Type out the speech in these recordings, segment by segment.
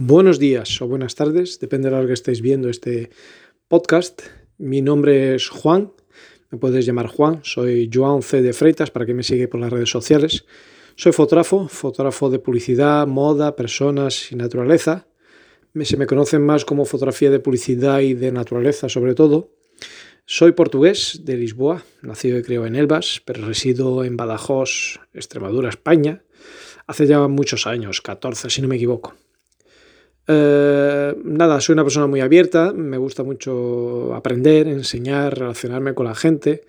Buenos días o buenas tardes, depende de la hora que estéis viendo este podcast. Mi nombre es Juan, me puedes llamar Juan, soy Joan C. de Freitas para quien me sigue por las redes sociales. Soy fotógrafo, fotógrafo de publicidad, moda, personas y naturaleza. Se me conocen más como fotografía de publicidad y de naturaleza sobre todo. Soy portugués de Lisboa, nacido y criado en Elvas, pero resido en Badajoz, Extremadura, España, hace ya muchos años, 14 si no me equivoco. Eh, nada, soy una persona muy abierta, me gusta mucho aprender, enseñar, relacionarme con la gente,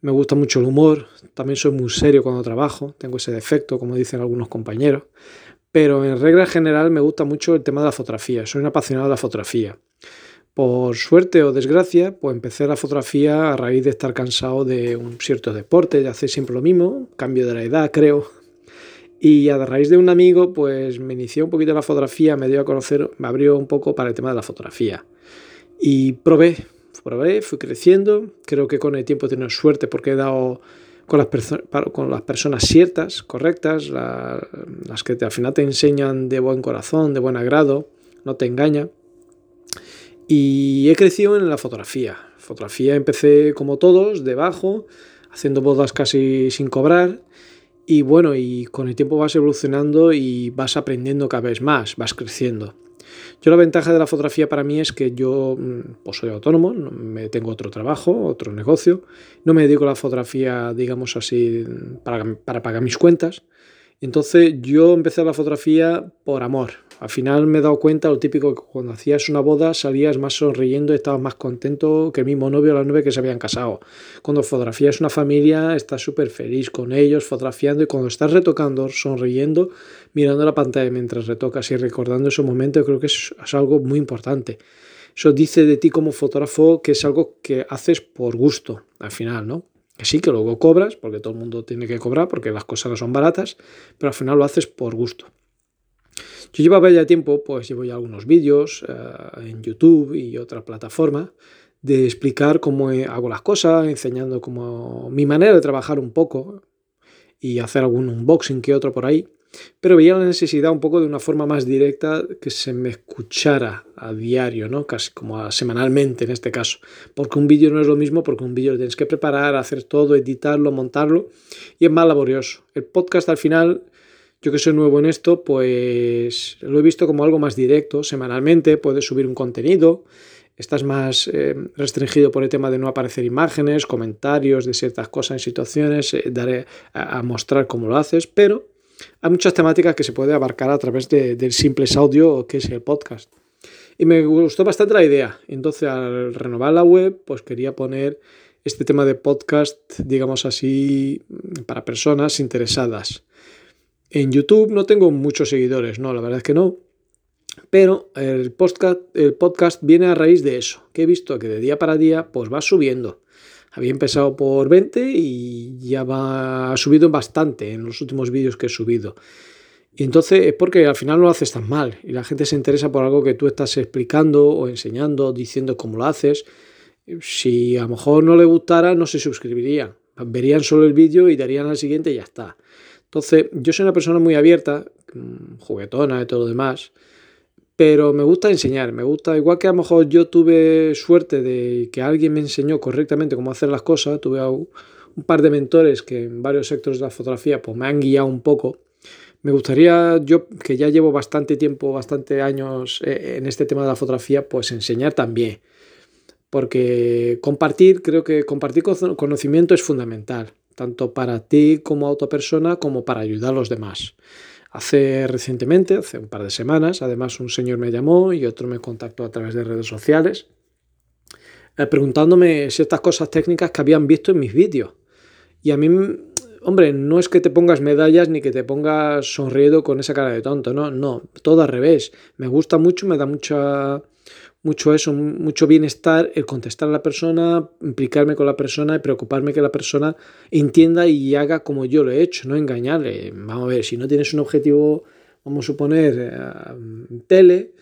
me gusta mucho el humor, también soy muy serio cuando trabajo, tengo ese defecto, como dicen algunos compañeros, pero en regla general me gusta mucho el tema de la fotografía, soy un apasionado de la fotografía. Por suerte o desgracia, pues empecé la fotografía a raíz de estar cansado de un cierto deporte, de hacer siempre lo mismo, cambio de la edad, creo, y a raíz de un amigo, pues me inició un poquito la fotografía, me dio a conocer, me abrió un poco para el tema de la fotografía. Y probé, probé, fui creciendo. Creo que con el tiempo he tenido suerte porque he dado con las, con las personas ciertas, correctas, las que al final te enseñan de buen corazón, de buen agrado, no te engañan. Y he crecido en la fotografía. Fotografía empecé como todos, debajo, haciendo bodas casi sin cobrar y bueno, y con el tiempo vas evolucionando y vas aprendiendo cada vez más, vas creciendo. Yo la ventaja de la fotografía para mí es que yo mm, pues soy autónomo, me tengo otro trabajo, otro negocio, no me dedico a la fotografía, digamos así, para, para pagar mis cuentas. Entonces yo empecé la fotografía por amor, al final me he dado cuenta, lo típico, que cuando hacías una boda salías más sonriendo y estabas más contento que el mismo novio o la novia que se habían casado. Cuando fotografías una familia, estás súper feliz con ellos, fotografiando y cuando estás retocando, sonriendo, mirando la pantalla mientras retocas y recordando ese momento, creo que es, es algo muy importante. Eso dice de ti como fotógrafo que es algo que haces por gusto, al final, ¿no? Que sí, que luego cobras, porque todo el mundo tiene que cobrar, porque las cosas no son baratas, pero al final lo haces por gusto. Yo llevaba ya tiempo, pues llevo ya algunos vídeos eh, en YouTube y otra plataforma de explicar cómo hago las cosas, enseñando como mi manera de trabajar un poco y hacer algún unboxing que otro por ahí. Pero veía la necesidad un poco de una forma más directa que se me escuchara a diario, ¿no? Casi como semanalmente en este caso. Porque un vídeo no es lo mismo, porque un vídeo lo tienes que preparar, hacer todo, editarlo, montarlo y es más laborioso. El podcast al final yo que soy nuevo en esto, pues lo he visto como algo más directo, semanalmente, puedes subir un contenido, estás más eh, restringido por el tema de no aparecer imágenes, comentarios de ciertas cosas en situaciones, eh, daré a, mostrar cómo lo haces, pero hay muchas temáticas que se puede abarcar a través del simple audio que es el podcast. Y me gustó bastante la idea. Entonces, al renovar la web, pues quería poner este tema de podcast, digamos así, para personas interesadas. En YouTube no tengo muchos seguidores, no, la verdad es que no. Pero el podcast, el podcast viene a raíz de eso, que he visto que de día para día pues va subiendo. Había empezado por 20 y ya va ha subido bastante en los últimos vídeos que he subido. Y entonces es porque al final no lo haces tan mal y la gente se interesa por algo que tú estás explicando o enseñando, diciendo cómo lo haces. Si a lo mejor no le gustara, no se suscribirían. Verían solo el vídeo y darían al siguiente y ya está. Entonces, yo soy una persona muy abierta, mm, juguetona y todo lo demás, pero me gusta enseñar, me gusta, igual que a lo mejor yo tuve suerte de que alguien me enseñó correctamente cómo hacer las cosas, tuve un par de mentores que en varios sectores de la fotografía pues me han guiado un poco. Me gustaría, yo que ya llevo bastante tiempo, bastante años eh, en este tema de la fotografía, pues enseñar también. Porque compartir, creo que compartir conocimiento es fundamental tanto para ti como autopersona como para ayudar a los demás. Hace recientemente, hace un par de semanas, además un señor me llamó y otro me contactó a través de redes sociales eh, preguntándome ciertas cosas técnicas que habían visto en mis vídeos. Y a mí, hombre, no es que te pongas medallas ni que te pongas sonriendo con esa cara de tonto, no, no, todo al revés. Me gusta mucho, me da mucha mucho eso, mucho bienestar, el contestar a la persona, implicarme con la persona y preocuparme que la persona entienda y haga como yo lo he hecho, no engañarle. Vamos a ver, si no tienes un objetivo, vamos a suponer, eh, tele,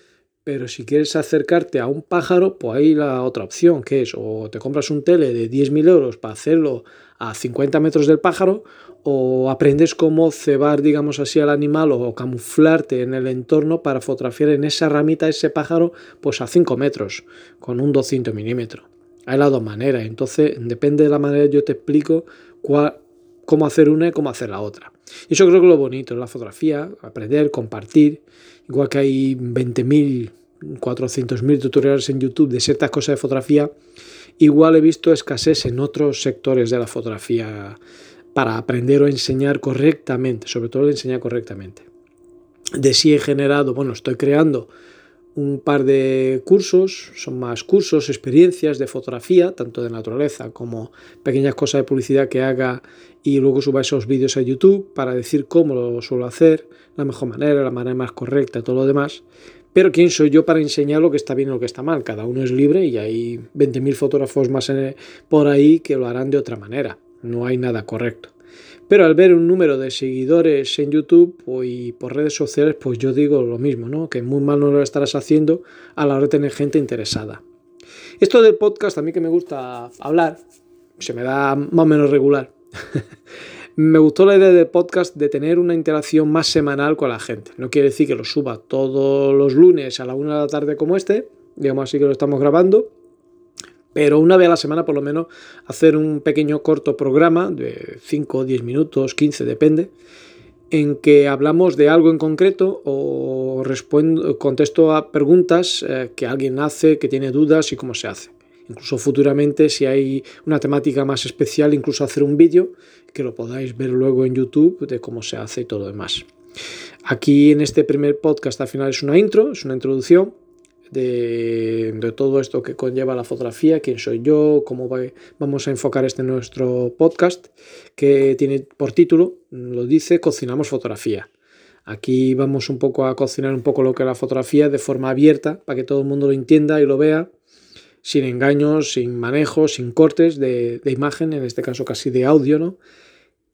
pero si quieres acercarte a un pájaro, pues hay la otra opción, que es o te compras un tele de 10.000 euros para hacerlo a 50 metros del pájaro, o aprendes cómo cebar, digamos así, al animal o camuflarte en el entorno para fotografiar en esa ramita ese pájaro pues a 5 metros con un 200 milímetros. Hay las dos maneras, entonces depende de la manera yo te explico cuál, cómo hacer una y cómo hacer la otra. Y eso creo que es lo bonito la fotografía, aprender, compartir, igual que hay 20.000, 400.000 tutoriales en YouTube de ciertas cosas de fotografía, igual he visto escasez en otros sectores de la fotografía para aprender o enseñar correctamente, sobre todo enseñar correctamente. De sí he generado, bueno, estoy creando un par de cursos, son más cursos, experiencias de fotografía, tanto de naturaleza como pequeñas cosas de publicidad que haga y luego suba esos vídeos a YouTube para decir cómo lo suelo hacer, la mejor manera, la manera más correcta, todo lo demás. Pero ¿quién soy yo para enseñar lo que está bien y lo que está mal? Cada uno es libre y hay 20.000 fotógrafos más por ahí que lo harán de otra manera no hay nada correcto. Pero al ver un número de seguidores en YouTube y por redes sociales, pues yo digo lo mismo, ¿no? Que muy mal no lo estarás haciendo a la hora de tener gente interesada. Esto del podcast a mí que me gusta hablar, se me da más o menos regular. me gustó la idea del podcast de tener una interacción más semanal con la gente. No quiere decir que lo suba todos los lunes a la una de la tarde como este, digamos así que lo estamos grabando, pero una vez a la semana por lo menos hacer un pequeño corto programa de 5, 10 minutos, 15, depende, en que hablamos de algo en concreto o contesto a preguntas eh, que alguien hace, que tiene dudas y cómo se hace. Incluso futuramente, si hay una temática más especial, incluso hacer un vídeo que lo podáis ver luego en YouTube de cómo se hace y todo lo demás. Aquí en este primer podcast al final es una intro, es una introducción de, todo esto que conlleva la fotografía, quién soy yo, cómo vamos a enfocar este nuestro podcast, que tiene por título, lo dice, Cocinamos fotografía. Aquí vamos un poco a cocinar un poco lo que es la fotografía de forma abierta, para que todo el mundo lo entienda y lo vea, sin engaños, sin manejos, sin cortes de, de imagen, en este caso casi de audio, ¿no?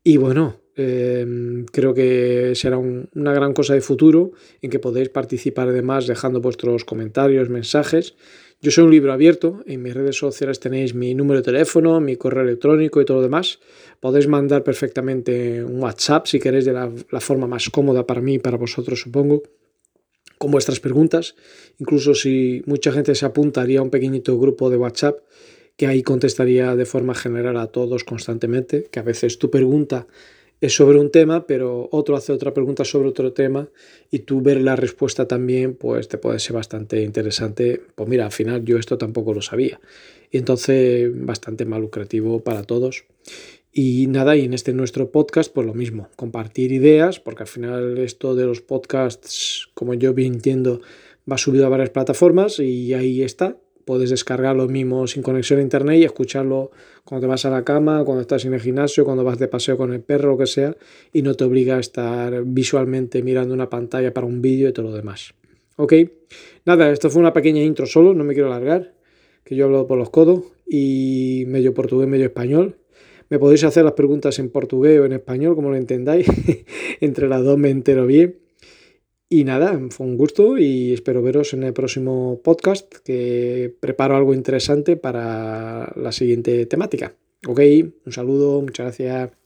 Y bueno, Em, creo que será una gran cosa de futuro en que podéis participar además dejando vuestros comentarios, mensajes. Yo soy un libro abierto, en mis redes sociales tenéis mi número de teléfono, mi correo electrónico y todo lo demás. Podéis mandar perfectamente un WhatsApp si queréis de la, la forma más cómoda para mí y para vosotros supongo con vuestras preguntas. Incluso si mucha gente se apuntaría a un pequeñito grupo de WhatsApp que ahí contestaría de forma general a todos constantemente, que a veces tu pregunta es sobre un tema, pero otro hace otra pregunta sobre otro tema y tú ver la respuesta también, pues te puede ser bastante interesante. Pues mira, al final yo esto tampoco lo sabía. Y entonces bastante más lucrativo para todos. Y nada, y en este nuestro podcast, pues lo mismo, compartir ideas, porque al final esto de los podcasts, como yo bien entiendo, va subido a varias plataformas y ahí está, puedes descargarlo mismo sin conexión a internet y escucharlo cuando te vas a la cama, cuando estás en el gimnasio, cuando vas de paseo con el perro, lo que sea, y no te obliga a estar visualmente mirando una pantalla para un vídeo y todo lo demás. ¿Ok? Nada, esto fue una pequeña intro solo, no me quiero alargar, que yo he hablado por los codos y medio portugués, medio español. Me podéis hacer las preguntas en portugués o en español, como lo entendáis. Entre las dos me entero bien. Y nada, fue un gusto y espero veros en el próximo podcast que preparo algo interesante para la siguiente temática. Ok, un saludo, muchas gracias.